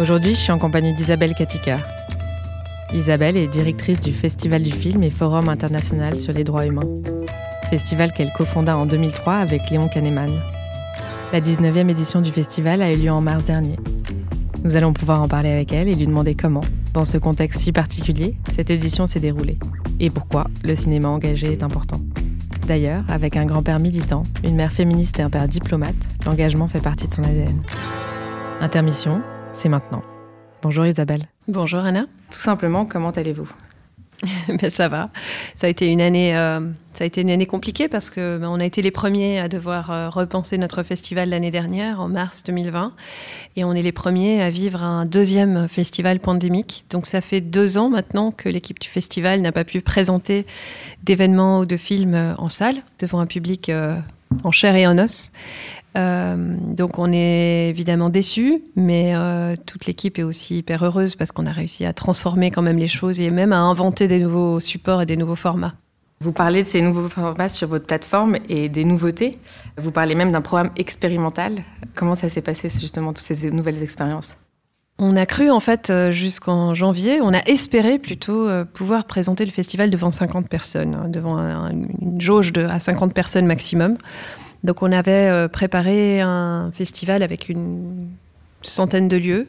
Aujourd'hui, je suis en compagnie d'Isabelle Katika. Isabelle est directrice du Festival du film et Forum international sur les droits humains. Festival qu'elle cofonda en 2003 avec Léon Kahneman. La 19e édition du festival a eu lieu en mars dernier. Nous allons pouvoir en parler avec elle et lui demander comment, dans ce contexte si particulier, cette édition s'est déroulée et pourquoi le cinéma engagé est important. D'ailleurs, avec un grand-père militant, une mère féministe et un père diplomate, l'engagement fait partie de son ADN. Intermission, c'est maintenant. Bonjour Isabelle. Bonjour Anna. Tout simplement, comment allez-vous? Ben, ça va. Ça a été une année, euh, ça a été une année compliquée parce que ben, on a été les premiers à devoir euh, repenser notre festival l'année dernière, en mars 2020, et on est les premiers à vivre un deuxième festival pandémique. Donc ça fait deux ans maintenant que l'équipe du festival n'a pas pu présenter d'événements ou de films euh, en salle devant un public en chair et en os. Euh, donc on est évidemment déçus, mais euh, toute l'équipe est aussi hyper heureuse parce qu'on a réussi à transformer quand même les choses et même à inventer des nouveaux supports et des nouveaux formats. Vous parlez de ces nouveaux formats sur votre plateforme et des nouveautés. Vous parlez même d'un programme expérimental. Comment ça s'est passé justement toutes ces nouvelles expériences? On a cru en fait euh, jusqu'en janvier, on a espéré plutôt pouvoir présenter le festival devant 50 personnes, hein, devant une jauge de, à 50 personnes maximum. Donc on avait euh, préparé un festival avec une centaine de lieux.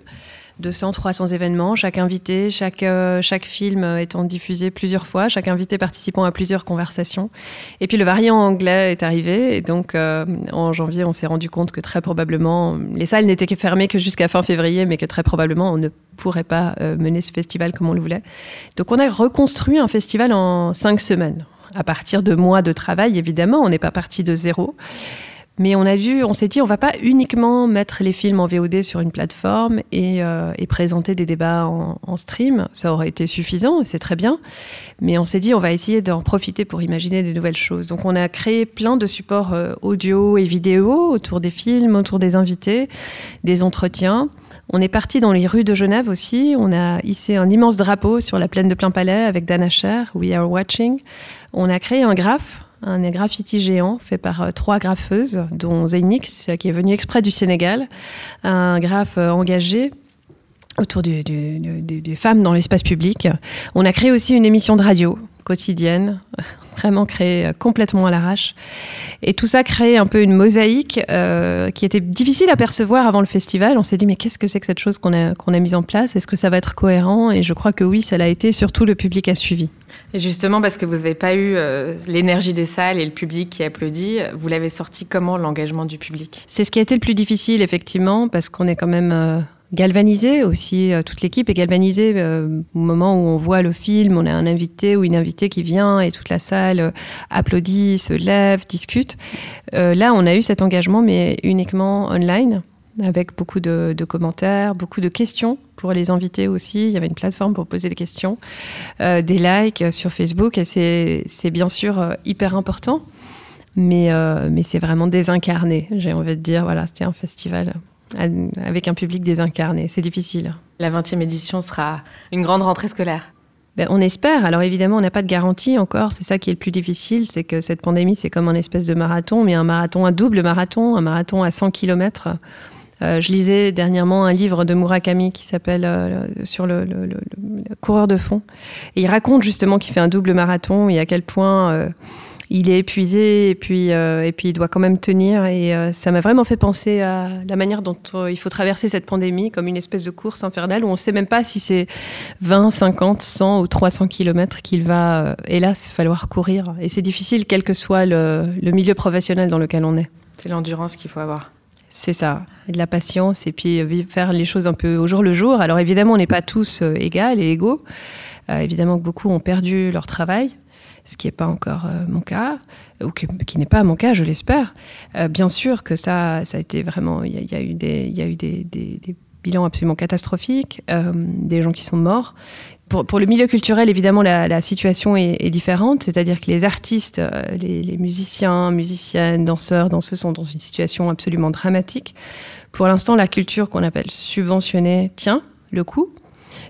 200, 300 événements, chaque invité, chaque, euh, chaque film étant diffusé plusieurs fois, chaque invité participant à plusieurs conversations. Et puis le variant anglais est arrivé, et donc euh, en janvier, on s'est rendu compte que très probablement, les salles n'étaient fermées que jusqu'à fin février, mais que très probablement, on ne pourrait pas mener ce festival comme on le voulait. Donc on a reconstruit un festival en cinq semaines à partir de mois de travail, évidemment. On n'est pas parti de zéro. Mais on a dû, on s'est dit, on va pas uniquement mettre les films en VOD sur une plateforme et, euh, présenter des débats en, stream. Ça aurait été suffisant, c'est très bien. Mais on s'est dit, on va essayer d'en profiter pour imaginer des nouvelles choses. Donc on a créé plein de supports euh, audio et vidéo autour des films, autour des invités, des entretiens. On est parti dans les rues de Genève aussi. On a hissé un immense drapeau sur la plaine de Plein Palais avec Dana Cher, We Are Watching. On a créé un graphe, un graffiti géant fait par euh, trois graffeuses, dont Zainix, qui est venue exprès du Sénégal. Un graphe euh, engagé autour des femmes dans l'espace public. On a créé aussi une émission de radio quotidienne, vraiment créée euh, complètement à l'arrache. Et tout ça crée un peu une mosaïque euh, qui était difficile à percevoir avant le festival. On s'est dit, mais qu'est-ce que c'est que cette chose qu'on a, qu'on a mise en place? Est-ce que ça va être cohérent? Et je crois que oui, ça l'a été. Surtout, le public a suivi. Et justement, parce que vous n'avez pas eu euh, l'énergie des salles et le public qui applaudit, vous l'avez sorti comment, l'engagement du public? C'est ce qui a été le plus difficile, effectivement, parce qu'on est quand même galvaniser aussi, euh, toute l'équipe est galvanisée euh, au moment où on voit le film, on a un invité ou une invitée qui vient et toute la salle euh, applaudit, se lève, discute. là, on a eu cet engagement, mais uniquement online avec beaucoup de, commentaires, beaucoup de questions pour les invités aussi. Il y avait une plateforme pour poser des questions, des likes sur Facebook, et c'est bien sûr hyper important, mais, mais c'est vraiment désincarné, j'ai envie de dire. Voilà, c'était un festival avec un public désincarné. C'est difficile. La 20e édition sera une grande rentrée scolaire. Ben, on espère. Alors évidemment, on n'a pas de garantie encore. C'est ça qui est le plus difficile, c'est que cette pandémie, c'est comme un espèce de marathon, mais un marathon, un double marathon, un marathon à 100 km. Euh, je lisais dernièrement un livre de Murakami qui s'appelle euh, sur le, coureur de fond. Et il raconte justement qu'il fait un double marathon et à quel point euh, il est épuisé et puis, euh, et puis il doit quand même tenir. Et euh, ça m'a vraiment fait penser à la manière dont euh, il faut traverser cette pandémie comme une espèce de course infernale où on ne sait même pas si c'est 20, 50, 100 ou 300 kilomètres qu'il va, hélas, falloir courir. Et c'est difficile quel que soit le, milieu professionnel dans lequel on est. C'est l'endurance qu'il faut avoir. C'est ça, et de la patience et puis faire les choses un peu au jour le jour. Alors évidemment, on n'est pas tous égaux et égaux. évidemment que beaucoup ont perdu leur travail, ce qui n'est pas encore euh, mon cas, ou qui n'est pas mon cas, je l'espère. Euh, bien sûr que ça, ça a été vraiment, il y, a eu des, bilans absolument catastrophiques, euh, des gens qui sont morts. Pour, le milieu culturel, évidemment, la, situation est, différente, c'est-à-dire que les artistes, les, les, musiciens, musiciennes, danseurs, danseuses sont dans une situation absolument dramatique. Pour l'instant, la culture qu'on appelle subventionnée tient le coup,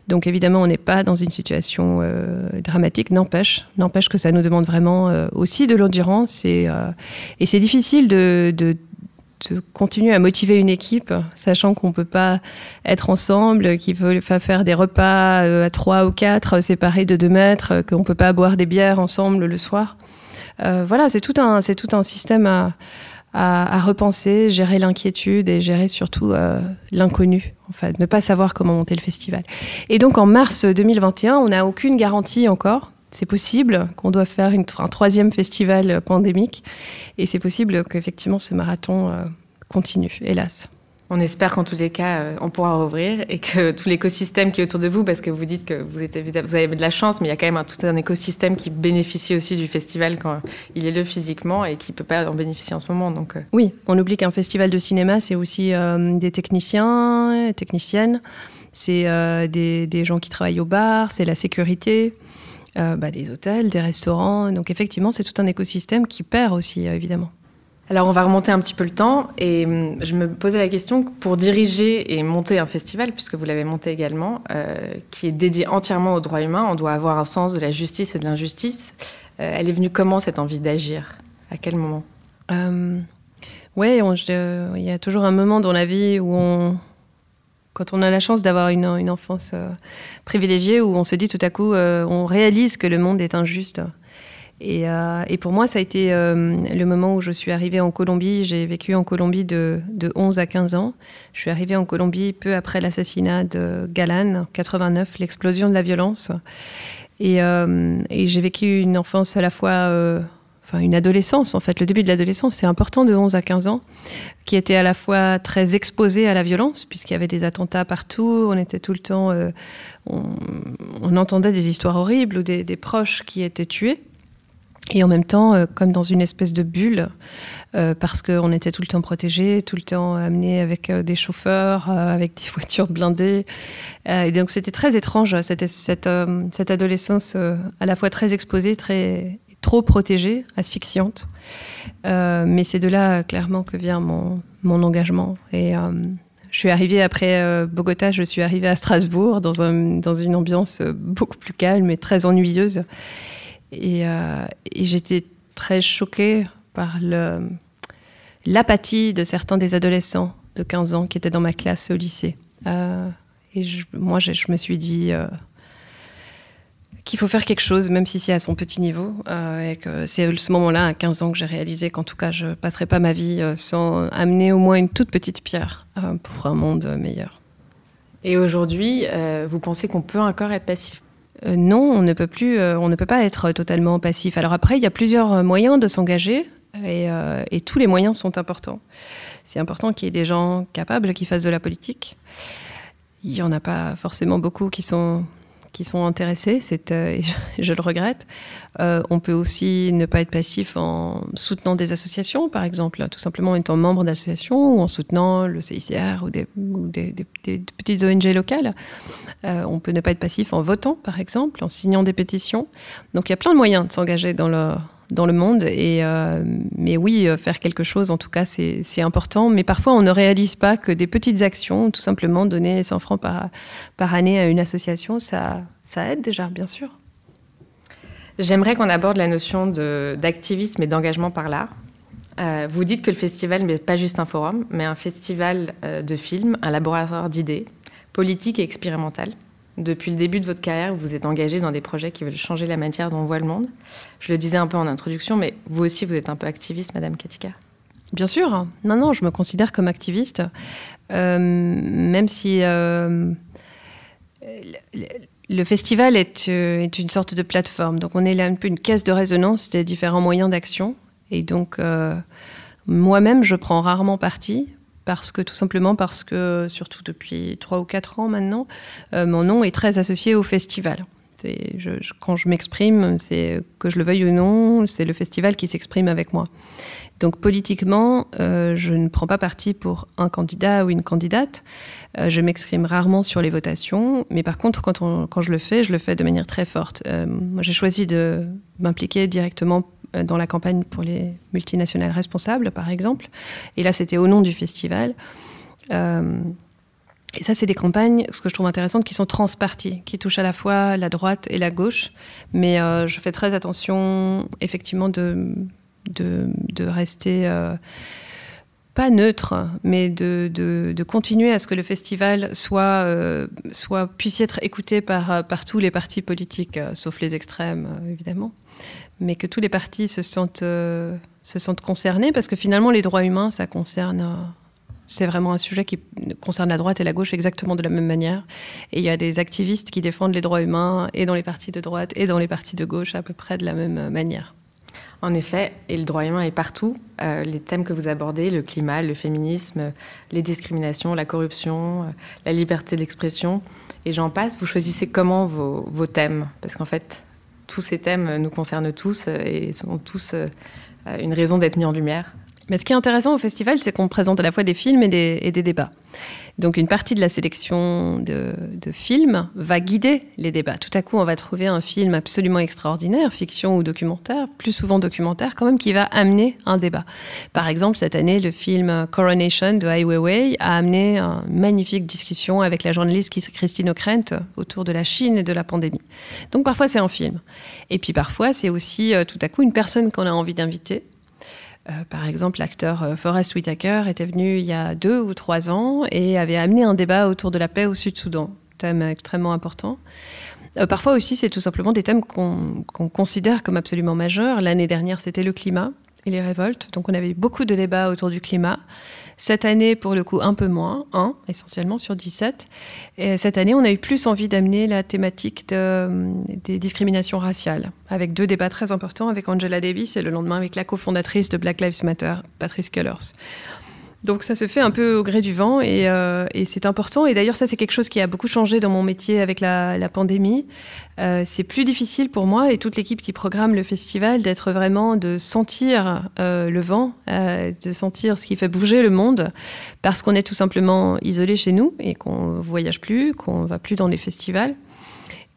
donc évidemment, on n'est pas dans une situation euh, dramatique, n'empêche, n'empêche que ça nous demande vraiment euh, aussi de l'endurance et, euh, c'est difficile de, continuer à motiver une équipe, sachant qu'on ne peut pas être ensemble, qu'il faut faire des repas à trois ou quatre séparés de deux mètres, qu'on ne peut pas boire des bières ensemble le soir. voilà, c'est tout, un, tout un système à, à, repenser, gérer l'inquiétude et gérer surtout euh, l'inconnu, en ne pas savoir comment monter le festival. Et donc en mars 2021, on n'a aucune garantie encore. C'est possible qu'on doit faire un troisième festival pandémique et c'est possible qu'effectivement ce marathon euh, continue, hélas. On espère qu'en tous les cas, euh, on pourra rouvrir et que tout l'écosystème qui est autour de vous, parce que vous dites que vous, avez de la chance, mais il y a quand même tout un écosystème qui bénéficie aussi du festival quand il est là physiquement et qui ne peut pas en bénéficier en ce moment. Donc, euh. Oui, on oublie qu'un festival de cinéma, c'est aussi euh, des techniciens, techniciennes, c'est des, des, gens qui travaillent au bar, c'est la sécurité. Bah, des hôtels, des restaurants. Donc effectivement, c'est tout un écosystème qui perd aussi, évidemment. Alors on va remonter un petit peu le temps et hum, je me posais la question pour diriger et monter un festival, puisque vous l'avez monté également, euh, qui est dédié entièrement aux droits humains, on doit avoir un sens de la justice et de l'injustice. Euh, elle est venue comment cette envie d'agir? À quel moment? Euh, Oui, il y a toujours un moment dans la vie où on, quand on a la chance d'avoir une, une, enfance privilégiée, où on se dit tout à coup, on réalise que le monde est injuste. Euh, et, pour moi, ça a été euh, le moment où je suis arrivée en Colombie. J'ai vécu en Colombie de, 11 à 15 ans. Je suis arrivée en Colombie peu après l'assassinat de Galan, 89, l'explosion de la violence. Euh, et, j'ai vécu une enfance à la fois, enfin une adolescence en fait, le début de l'adolescence, c'est important de 11 à 15 ans, qui était à la fois très exposée à la violence, puisqu'il y avait des attentats partout, on était tout le temps, on, entendait des histoires horribles ou des proches qui étaient tués. Et en même temps, euh, comme dans une espèce de bulle, euh, parce qu'on était tout le temps protégé, tout le temps amené avec euh, des chauffeurs, avec des voitures blindées. et donc c'était très étrange, cette, cette, cette adolescence à la fois très exposée, très, trop protégée, asphyxiante. mais c'est de là clairement que vient mon, mon engagement. Et je suis arrivée après Bogota, je suis arrivée à Strasbourg dans, un, dans une ambiance beaucoup plus calme et très ennuyeuse. Euh, et, j'étais très choquée par l'apathie de certains des adolescents de 15 ans qui étaient dans ma classe au lycée. Euh, et moi, je, me suis dit euh, qu'il faut faire quelque chose, même si c'est à son petit niveau. et que c'est ce moment-là, à 15 ans, que j'ai réalisé qu'en tout cas, je ne passerai pas ma vie sans amener au moins une toute petite pierre pour un monde meilleur. Et aujourd'hui, vous pensez qu'on peut encore être passif? Euh, non, on ne peut plus, euh, on ne peut pas être totalement passif. Alors après, il y a plusieurs euh, moyens de s'engager et, et, tous les moyens sont importants. C'est important qu'il y ait des gens capables qui fassent de la politique. Il n'y en a pas forcément beaucoup qui sont qui sont intéressés, c'est, euh, je, le regrette. Euh, on peut aussi ne pas être passif en soutenant des associations, par exemple, tout simplement en étant membre d'associations ou en soutenant le CICR ou des, petites ONG locales. Euh, on peut ne pas être passif en votant, par exemple, en signant des pétitions. Donc il y a plein de moyens de s'engager dans le, dans le monde. Et, mais oui, faire quelque chose, en tout cas, c'est important. Mais parfois, on ne réalise pas que des petites actions, tout simplement donner 100 francs par, par année à une association, ça, ça aide déjà, bien sûr. J'aimerais qu'on aborde la notion d'activisme et d'engagement par l'art. Euh, vous dites que le festival n'est pas juste un forum, mais un festival euh, de films, un laboratoire d'idées, politiques et expérimentales. Depuis le début de votre carrière, vous vous êtes engagé dans des projets qui veulent changer la manière dont on voit le monde. Je le disais un peu en introduction, mais vous aussi, vous êtes un peu activiste, Madame Katika. Bien sûr. Non, non, je me considère comme activiste, euh, même si le festival euh, est, une sorte de plateforme. Donc, on est là un peu une caisse de résonance des différents moyens d'action. Et donc, euh, moi-même, je prends rarement parti. Parce que, tout simplement parce que, surtout depuis trois ou quatre ans maintenant, euh, mon nom est très associé au festival. Quand je m'exprime, c'est que je le veuille ou non, c'est le festival qui s'exprime avec moi. Donc politiquement, euh, je ne prends pas parti pour un candidat ou une candidate. Euh, je m'exprime rarement sur les votations, mais par contre, quand, je le fais, je le fais de manière très forte. Euh, moi, j'ai choisi de m'impliquer directement dans la campagne pour les multinationales responsables, par exemple. Et là, c'était au nom du festival. Et ça, c'est des campagnes, ce que je trouve intéressant, qui sont transparties, qui touchent à la fois la droite et la gauche. Mais je fais très attention, effectivement, de de, rester euh, pas neutre, mais de, de, continuer à ce que le festival soit, euh, soit puisse être écouté par, par tous les partis politiques, euh, sauf les extrêmes, euh, évidemment, mais que tous les partis se sentent, se sentent concernés, parce que finalement, les droits humains, ça concerne. C'est vraiment un sujet qui concerne la droite et la gauche exactement de la même manière. Et il y a des activistes qui défendent les droits humains et dans les partis de droite et dans les partis de gauche à peu près de la même manière. En effet, et le droit humain est partout. Euh, les thèmes que vous abordez, le climat, le féminisme, les discriminations, la corruption, euh, la liberté d'expression, et j'en passe, vous choisissez comment vos, thèmes Parce qu'en fait, tous ces thèmes nous concernent tous euh, et sont tous une raison d'être mis en lumière. Mais ce qui est intéressant au festival, c'est qu'on présente à la fois des films et des, débats. Donc une partie de la sélection de, films va guider les débats. Tout à coup, on va trouver un film absolument extraordinaire, fiction ou documentaire, plus souvent documentaire quand même, qui va amener un débat. Par exemple, cette année, le film Coronation de Ai Weiwei a amené une magnifique discussion avec la journaliste Christine O'Krent autour de la Chine et de la pandémie. Donc parfois, c'est un film. Et puis parfois, c'est aussi euh, tout à coup une personne qu'on a envie d'inviter par exemple, l'acteur euh, Forrest Whitaker était venu il y a deux ou trois ans et avait amené un débat autour de la paix au Sud-Soudan, thème extrêmement important. Euh, parfois aussi, c'est tout simplement des thèmes qu'on considère comme absolument majeurs. L'année dernière, c'était le climat et les révoltes. Donc on avait eu beaucoup de débats autour du climat. Cette année, pour le coup, un peu moins, un essentiellement sur 17. Et cette année, on a eu plus envie d'amener la thématique de, des discriminations raciales, avec deux débats très importants avec Angela Davis et le lendemain avec la cofondatrice de Black Lives Matter, Patrice Cullors. Donc ça se fait un peu au gré du vent euh, et, c'est important. Et d'ailleurs, ça, c'est quelque chose qui a beaucoup changé dans mon métier avec la, pandémie. Euh, c'est plus difficile pour moi et toute l'équipe qui programme le festival d'être vraiment, de sentir euh, le vent, de sentir ce qui fait bouger le monde, parce qu'on est tout simplement isolé chez nous et qu'on voyage plus, qu'on va plus dans les festivals.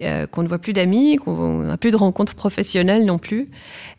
Euh, qu'on ne voit plus d'amis, qu'on n'a plus de rencontres professionnelles non plus,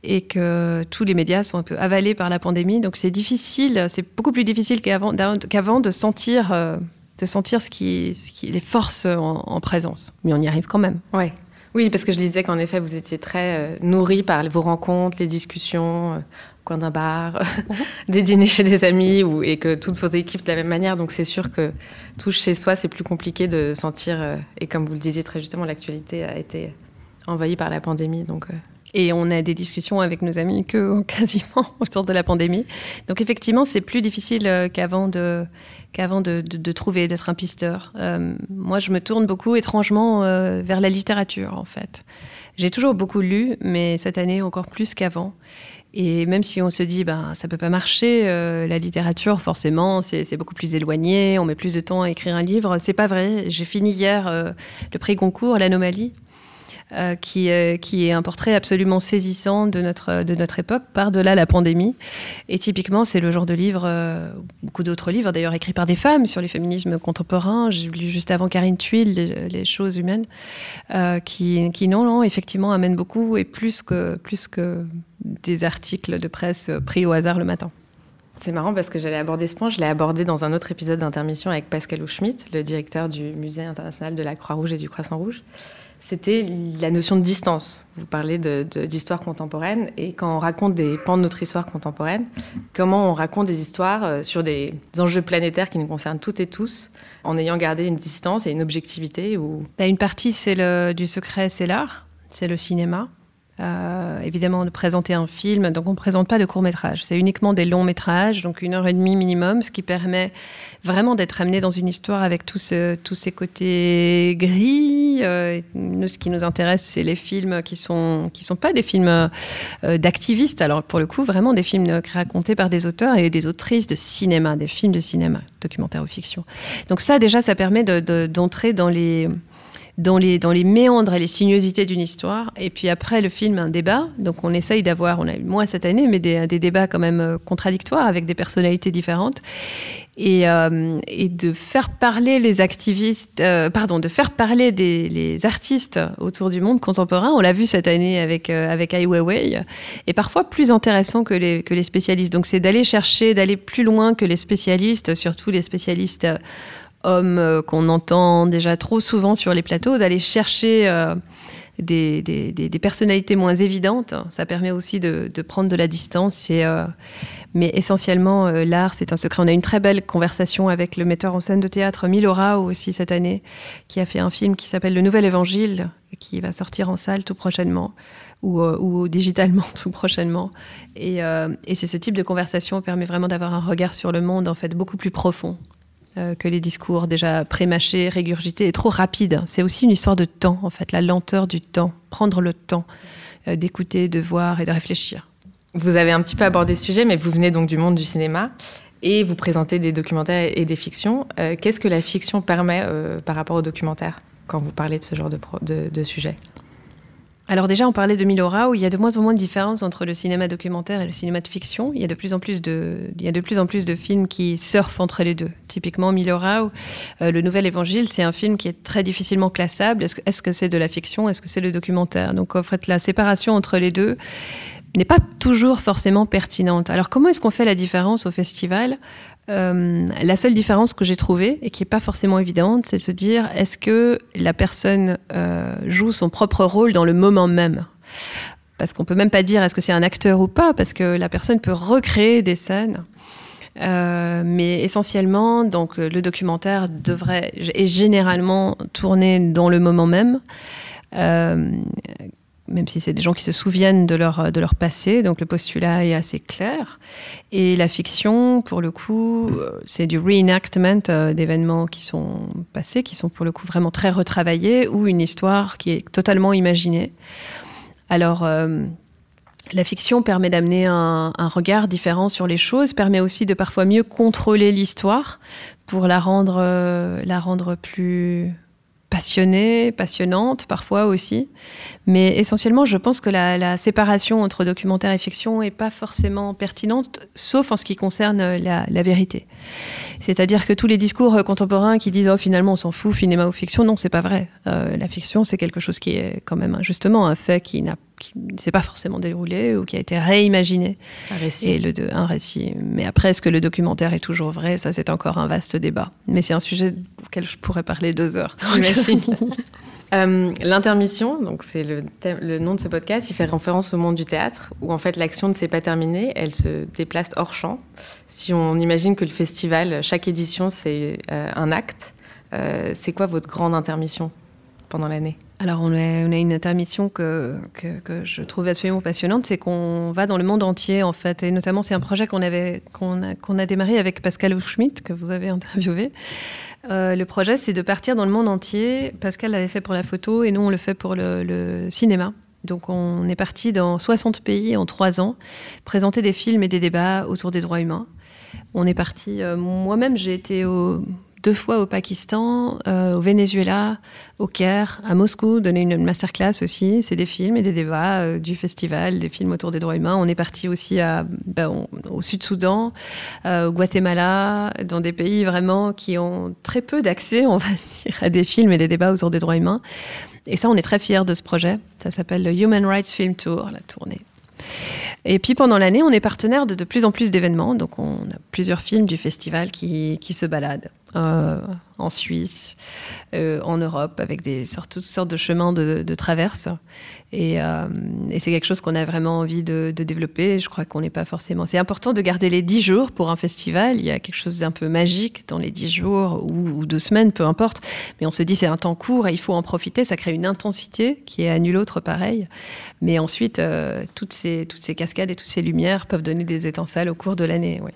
et que tous les médias sont un peu avalés par la pandémie. Donc c'est difficile, c'est beaucoup plus difficile qu'avant, de sentir, euh, de sentir ce qui, ce qui les forces en, présence. Mais on y arrive quand même. Ouais. Oui, parce que je disais qu'en effet, vous étiez très euh, nourri par vos rencontres, les discussions, coin d'un bar, mhm. des dîners chez des amis, ou, et que toutes vos équipes de la même manière. Donc c'est sûr que tout chez soi, c'est plus compliqué de sentir. Euh, et comme vous le disiez très justement, l'actualité a été envahie par la pandémie. Donc, euh. Et on a des discussions avec nos amis quasiment autour de la pandémie. Donc effectivement, c'est plus difficile euh, qu'avant de trouver, d'être un pisteur. moi, je me tourne beaucoup étrangement vers la littérature, en fait. J'ai toujours beaucoup lu, mais cette année encore plus qu'avant. Et même si on se dit, ben, ça peut pas marcher, euh, la littérature, forcément, c'est beaucoup plus éloigné, on met plus de temps à écrire un livre. C'est pas vrai. J'ai fini hier euh, le prix Goncourt, L'Anomalie, euh, qui, qui est un portrait absolument saisissant de notre, de notre époque, par-delà la pandémie. Et typiquement, c'est le genre de livre, beaucoup d'autres livres d'ailleurs écrits par des femmes sur les féminismes contemporains. J'ai lu juste avant Karine Thuil, Les, choses humaines, qui, non, non, effectivement, amènent beaucoup et plus que, plus que des articles de presse pris au hasard le matin. C'est marrant parce que j'allais aborder ce point. Je l'ai abordé dans un autre épisode d'intermission avec Pascal Schmitt, le directeur du Musée international de la Croix-Rouge et du Croissant-Rouge. C'était la notion de distance. Vous parlez d'histoire contemporaine et quand on raconte des pans de notre histoire contemporaine, comment on raconte des histoires euh, sur des enjeux planétaires qui nous concernent toutes et tous, en ayant gardé une distance et une objectivité ou... Bah, une partie, c'est du secret, c'est l'art, c'est le cinéma. Euh, évidemment de présenter un film. Donc on ne présente pas de court métrage, c'est uniquement des longs métrages, donc une heure et demie minimum, ce qui permet vraiment d'être amené dans une histoire avec tous ces côtés gris. Euh, nous, ce qui nous intéresse, c'est les films qui sont qui sont pas des films euh, d'activistes. Alors pour le coup, vraiment des films racontés par des auteurs et des autrices de cinéma, des films de cinéma, documentaires ou fiction. Donc ça déjà, ça permet d'entrer dans les dans les, dans les méandres et les sinuosités d'une histoire. Et puis après, le film, un débat. Donc on essaye d'avoir, on a eu moins cette année, mais des, des, débats quand même euh, contradictoires avec des personnalités différentes. Et, euh, et de faire parler les activistes, euh, pardon, de faire parler des les artistes autour du monde contemporain. On l'a vu cette année avec, avec Ai Weiwei. Et parfois plus intéressant que les, que les spécialistes. Donc c'est d'aller chercher, d'aller plus loin que les spécialistes, surtout les spécialistes hommes euh, qu'on entend déjà trop souvent sur les plateaux, d'aller chercher euh, des, personnalités moins évidentes. Ça permet aussi de, prendre de la distance. Et, mais essentiellement, euh, l'art, c'est un secret. On a une très belle conversation avec le metteur en scène de théâtre Milora aussi cette année, qui a fait un film qui s'appelle Le Nouvel Évangile, qui va sortir en salle tout prochainement ou, euh, digitalement tout prochainement. Euh, et, c'est ce type de conversation qui permet vraiment d'avoir un regard sur le monde en fait beaucoup plus profond que les discours déjà prémâchés, régurgités et trop rapides. C'est aussi une histoire de temps en fait, la lenteur du temps, prendre le temps d'écouter, de voir et de réfléchir. Vous avez un petit peu abordé ce sujet, mais vous venez donc du monde du cinéma et vous présentez des documentaires et des fictions. Euh, qu'est-ce que la fiction permet euh, par rapport aux documentaires quand vous parlez de ce genre de, de, sujet? Alors déjà, on parlait de Milora, où il y a de moins en moins de différence entre le cinéma documentaire et le cinéma de fiction. Il y a de plus en plus de, il y a de, plus en plus de films qui surfent entre les deux. Typiquement, Milora, euh, Le Nouvel Évangile, c'est un film qui est très difficilement classable. Est-ce que c'est de la fiction? Est-ce que c'est le documentaire? Donc en fait, la séparation entre les deux n'est pas toujours forcément pertinente. Alors comment est-ce qu'on fait la différence au festival? Euh, La seule différence que j'ai trouvée, et qui n'est pas forcément évidente, c'est se dire est-ce que la personne euh, joue son propre rôle dans le moment même? Parce qu'on peut même pas dire est-ce que c'est un acteur ou pas, parce que la personne peut recréer des scènes. Euh, mais essentiellement, donc le documentaire devrait est généralement tourné dans le moment même même si c'est des gens qui se souviennent de leur, de leur passé, donc le postulat est assez clair. Et la fiction, pour le coup, euh, c'est du reenactment euh, d'événements qui sont passés, qui sont pour le coup vraiment très retravaillés, ou une histoire qui est totalement imaginée. Alors, euh, la fiction permet d'amener un, regard différent sur les choses, permet aussi de parfois mieux contrôler l'histoire pour la rendre, la rendre plus passionnée, passionnante parfois aussi. Mais essentiellement, je pense que la, séparation entre documentaire et fiction n'est pas forcément pertinente, sauf en ce qui concerne la, vérité. C'est-à-dire que tous les discours contemporains qui disent oh finalement on s'en fout, cinéma ou fiction, non, c'est pas vrai. Euh, la fiction, c'est quelque chose qui est quand même justement un fait qui n'a qui ne s'est pas forcément déroulé ou qui a été réimaginé. Un récit. Et le un récit. Mais après, est-ce que le documentaire est toujours vrai? Ça, c'est encore un vaste débat. Mais c'est un sujet auquel je pourrais parler deux heures. euh, L'intermission, donc c'est le, le, nom de ce podcast, il fait référence au monde du théâtre, où en fait l'action ne s'est pas terminée, elle se déplace hors champ. Si on imagine que le festival, chaque édition, c'est euh, un acte, euh, c'est quoi votre grande intermission pendant l'année? Alors, on a, une intermission que, que, je trouve absolument passionnante, c'est qu'on va dans le monde entier, en fait. Et notamment, c'est un projet qu'on avait, qu'on a, démarré avec Pascal Schmitt, que vous avez interviewé. Euh, le projet, c'est de partir dans le monde entier. Pascal l'avait fait pour la photo et nous, on le fait pour le, cinéma. Donc, on est parti dans 60 pays en trois ans, présenter des films et des débats autour des droits humains. On est parti, euh, moi-même, j'ai été au deux fois au Pakistan, euh, au Venezuela, au Caire, à Moscou, donner une masterclass aussi. C'est des films et des débats euh, du festival, des films autour des droits humains. On est parti aussi ben, au Sud-Soudan, euh, au Guatemala, dans des pays vraiment qui ont très peu d'accès, on va dire, à des films et des débats autour des droits humains. Et ça, on est très fiers de ce projet. Ça s'appelle le Human Rights Film Tour, la tournée. Et puis pendant l'année, on est partenaire de de plus en plus d'événements. Donc on a plusieurs films du festival qui, qui se baladent. Euh, en Suisse, euh, en Europe, avec des toutes sortes de chemins de, de traverse. Et, euh, c'est quelque chose qu'on a vraiment envie de, développer. Je crois qu'on n'est pas forcément. C'est important de garder les dix jours pour un festival. Il y a quelque chose d'un peu magique dans les dix jours ou, ou, deux semaines, peu importe. Mais on se dit c'est un temps court et il faut en profiter. Ça crée une intensité qui est à nul autre pareil. Mais ensuite, toutes, ces, toutes ces cascades et toutes ces lumières peuvent donner des étincelles au cours de l'année. Oui.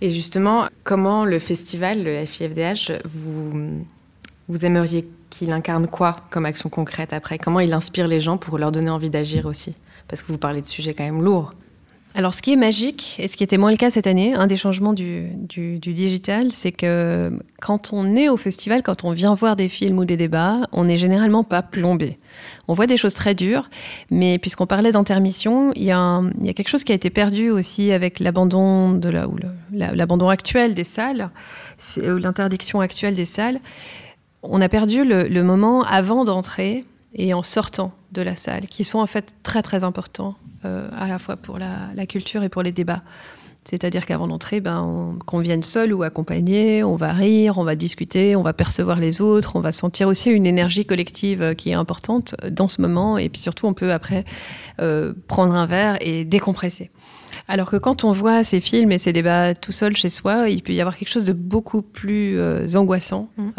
Et justement, comment le festival, le FIFDH, vous, vous aimeriez qu'il incarne quoi comme action concrète après? Comment il inspire les gens pour leur donner envie d'agir aussi? Parce que vous parlez de sujets quand même lourds. Alors, ce qui est magique, et ce qui était moins le cas cette année, un des changements du, digital, c'est que quand on est au festival, quand on vient voir des films ou des débats, on n'est généralement pas plombé. On voit des choses très dures, mais puisqu'on parlait d'intermission, il y, a quelque chose qui a été perdu aussi avec l'abandon de la, ou actuel des salles, l'interdiction actuelle des salles. On a perdu le moment avant d'entrer et en sortant de la salle, qui sont en fait très très importants euh, à la fois pour la, la, culture et pour les débats. C'est-à-dire qu'avant d'entrer, ben, qu'on vienne seul ou accompagné, on va rire, on va discuter, on va percevoir les autres, on va sentir aussi une énergie collective euh, qui est importante dans ce moment. Et puis surtout, on peut après euh, prendre un verre et décompresser. Alors que quand on voit ces films et ces débats tout seul chez soi, il peut y avoir quelque chose de beaucoup plus euh, angoissant. Mmh.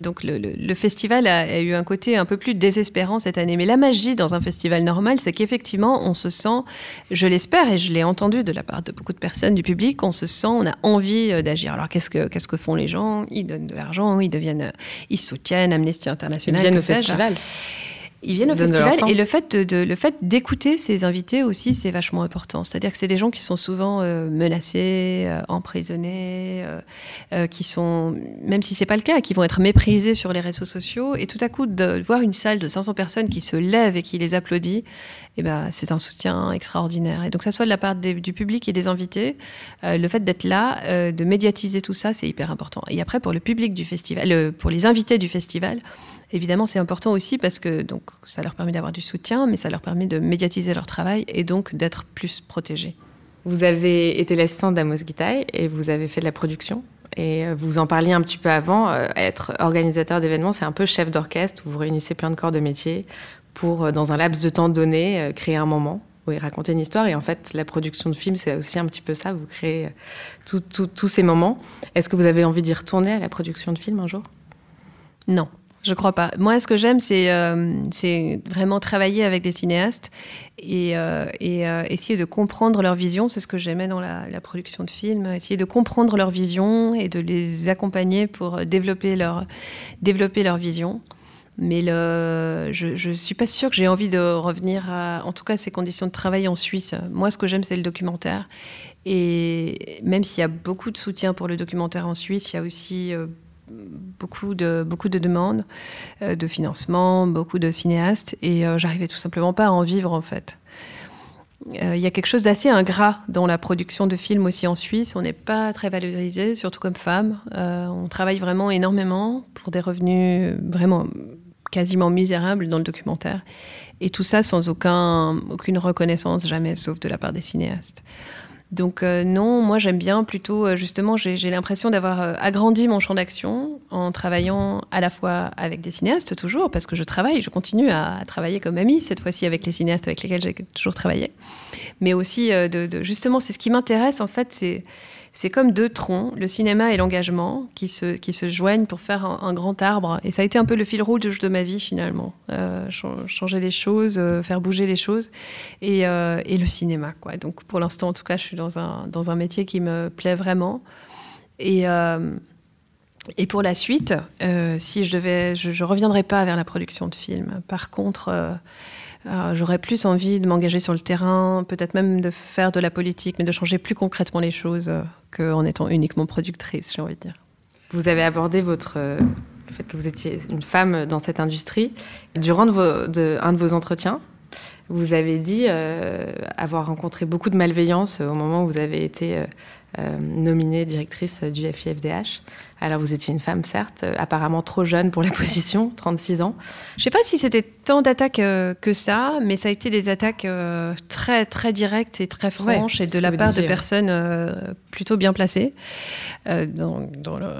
Donc le, festival a, eu un côté un peu plus désespérant cette année. Mais la magie dans un festival normal, c'est qu'effectivement, on se sent, je l'espère et je l'ai entendu de la part de beaucoup de personnes du public, on se sent, on a envie euh, d'agir. Alors qu'est-ce que, qu'est-ce que font les gens? Ils donnent de l'argent, ils deviennent, euh, ils soutiennent Amnesty International. Ils viennent au festival. Ils viennent au festival et le fait de, le fait d'écouter ces invités aussi c'est vachement important. C'est-à-dire que c'est des gens qui sont souvent euh, menacés, euh, emprisonnés, euh, qui sont même si c'est pas le cas, qui vont être méprisés sur les réseaux sociaux et tout à coup de voir une salle de 500 personnes qui se lèvent et qui les applaudit, eh ben c'est un soutien extraordinaire. Et donc ça soit de la part du public et des invités, le fait d'être là, de médiatiser tout ça, c'est hyper important. Et après pour le public du festival, pour les invités du festival Évidemment, c'est important aussi parce que donc, ça leur permet d'avoir du soutien, mais ça leur permet de médiatiser leur travail et donc d'être plus protégés. Vous avez été l'assistante d'Amos Gitaï et vous avez fait de la production. Et euh, vous en parliez un petit peu avant, euh, être organisateur d'événements, c'est un peu chef d'orchestre où vous réunissez plein de corps de métier pour, euh, dans un laps de temps donné, créer un moment et raconter une histoire. Et en fait, la production de films, c'est aussi un petit peu ça. Vous créez tous ces moments. Est-ce que vous avez envie d'y retourner à la production de films un jour? Non. Je crois pas. Moi, ce que j'aime, c'est euh, vraiment travailler avec des cinéastes et, euh, euh, essayer de comprendre leur vision. C'est ce que j'aimais dans la, production de films. Essayer de comprendre leur vision et de les accompagner pour développer leur, vision. Mais je ne suis pas sûre que j'ai envie de revenir à, en tout cas, ces conditions de travail en Suisse. Moi, ce que j'aime, c'est le documentaire. Et même s'il y a beaucoup de soutien pour le documentaire en Suisse, il y a aussi beaucoup de, beaucoup de demandes euh, de financement, beaucoup de cinéastes, et euh, j'arrivais tout simplement pas à en vivre en fait. Euh, il y a quelque chose d'assez ingrat dans la production de films aussi en Suisse. On n'est pas très valorisé, surtout comme femme. on travaille vraiment énormément pour des revenus vraiment quasiment misérables dans le documentaire. Et tout ça sans aucun, aucune reconnaissance jamais, sauf de la part des cinéastes. Donc euh, non, moi j'aime bien plutôt, euh, justement, j'ai l'impression d'avoir euh, agrandi mon champ d'action en travaillant à la fois avec des cinéastes toujours, parce que je travaille, je continue à, travailler comme amie, cette fois-ci avec les cinéastes avec lesquels j'ai toujours travaillé, mais aussi de justement, c'est ce qui m'intéresse en fait, c'est c'est comme deux troncs, le cinéma et l'engagement, qui se, qui se joignent pour faire un, grand arbre. Et ça a été un peu le fil rouge de ma vie finalement. Euh, changer les choses, euh, faire bouger les choses. Et, euh, et, le cinéma. Quoi. Donc pour l'instant, en tout cas, je suis dans un, dans un métier qui me plaît vraiment. Et, et pour la suite, si je devais, je reviendrai pas vers la production de films. Par contre, j'aurais plus envie de m'engager sur le terrain, peut-être même de faire de la politique, mais de changer plus concrètement les choses euh, qu'en étant uniquement productrice, j'ai envie de dire. Vous avez abordé votre, euh, le fait que vous étiez une femme dans cette industrie. Durant un de vos entretiens, vous avez dit avoir rencontré beaucoup de malveillance au moment où vous avez été nominée directrice du FIFDH. Alors vous étiez une femme, certes, euh, apparemment trop jeune pour la position, 36 ans. Je ne sais pas si c'était tant d'attaques euh, que ça, mais ça a été des attaques euh, très très directes et très franches et de la part de personnes plutôt bien placées dans, le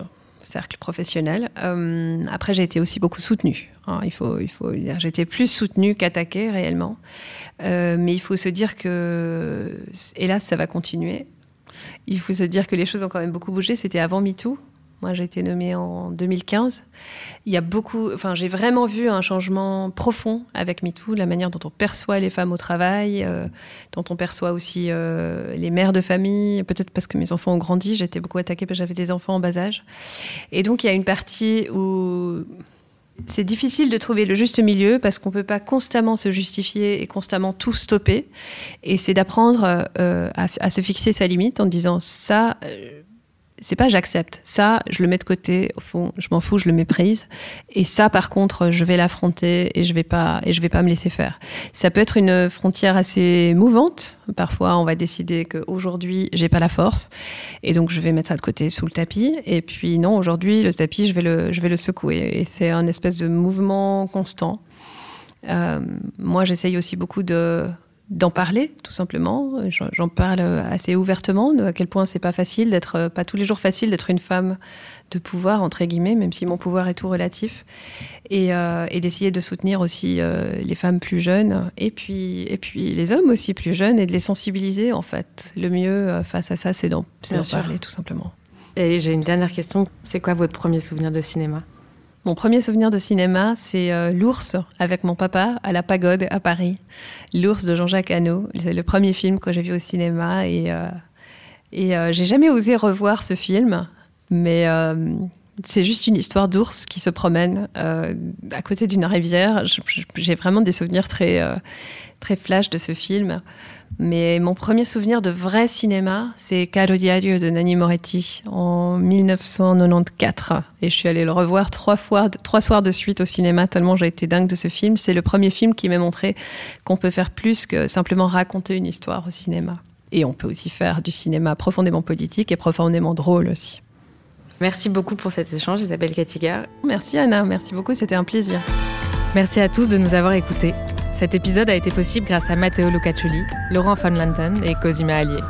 cercle professionnel. après, j'ai été aussi beaucoup soutenue. Hein, il faut, il faut dire, j'étais plus soutenue qu'attaquée réellement. mais il faut se dire que, hélas, ça va continuer. Il faut se dire que les choses ont quand même beaucoup bougé. C'était avant MeToo. Moi, j'ai été nommée en 2015. Il y a beaucoup, enfin, j'ai vraiment vu un changement profond avec MeToo, la manière dont on perçoit les femmes au travail, euh, dont on perçoit aussi euh, les mères de famille. Peut-être parce que mes enfants ont grandi, j'étais beaucoup attaquée parce que j'avais des enfants en bas âge. Et donc, il y a une partie où c'est difficile de trouver le juste milieu parce qu'on ne peut pas constamment se justifier et constamment tout stopper. Et c'est d'apprendre euh, à, à, se fixer sa limite en disant ça c'est pas j'accepte. Ça, je le mets de côté. Au fond, je m'en fous, je le méprise. Et ça, par contre, je vais l'affronter et je vais pas et je vais pas me laisser faire. Ça peut être une frontière assez mouvante. Parfois, on va décider qu'aujourd'hui, j'ai pas la force et donc je vais mettre ça de côté sous le tapis. Et puis non, aujourd'hui, le tapis, je vais le je vais le secouer. Et c'est un espèce de mouvement constant. Euh, moi, j'essaye aussi beaucoup de d'en parler, tout simplement. J'en parle assez ouvertement, de à quel point c'est pas facile d'être, pas tous les jours facile d'être une femme de pouvoir, entre guillemets, même si mon pouvoir est tout relatif, et, euh, d'essayer de soutenir aussi euh, les femmes plus jeunes, et puis, et puis les hommes aussi plus jeunes, et de les sensibiliser, en fait. Le mieux euh, face à ça, c'est d'en parler, tout simplement. Et j'ai une dernière question. C'est quoi votre premier souvenir de cinéma? Mon premier souvenir de cinéma, c'est euh, L'ours avec mon papa à la pagode à Paris. L'ours de Jean-Jacques Hano. C'est le premier film que j'ai vu au cinéma et, euh, euh, j'ai jamais osé revoir ce film, mais c'est juste une histoire d'ours qui se promène à côté d'une rivière. J'ai vraiment des souvenirs très, très flash de ce film. Mais mon premier souvenir de vrai cinéma, c'est Caro Diario de Nanni Moretti en 1994. Et je suis allée le revoir trois fois, trois soirs de suite au cinéma, tellement j'ai été dingue de ce film. C'est le premier film qui m'a montré qu'on peut faire plus que simplement raconter une histoire au cinéma. Et on peut aussi faire du cinéma profondément politique et profondément drôle aussi. Merci beaucoup pour cet échange, Isabelle Katigar. Merci Anna, merci beaucoup, c'était un plaisir. Merci à tous de nous avoir écoutés. Cet épisode a été possible grâce à Matteo Lucaccioli, Laurent von Lanten et Cosima Allier.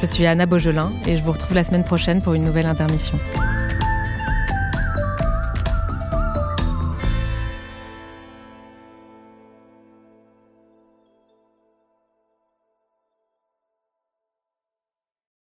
Je suis Anna Beaujelin et je vous retrouve la semaine prochaine pour une nouvelle intermission.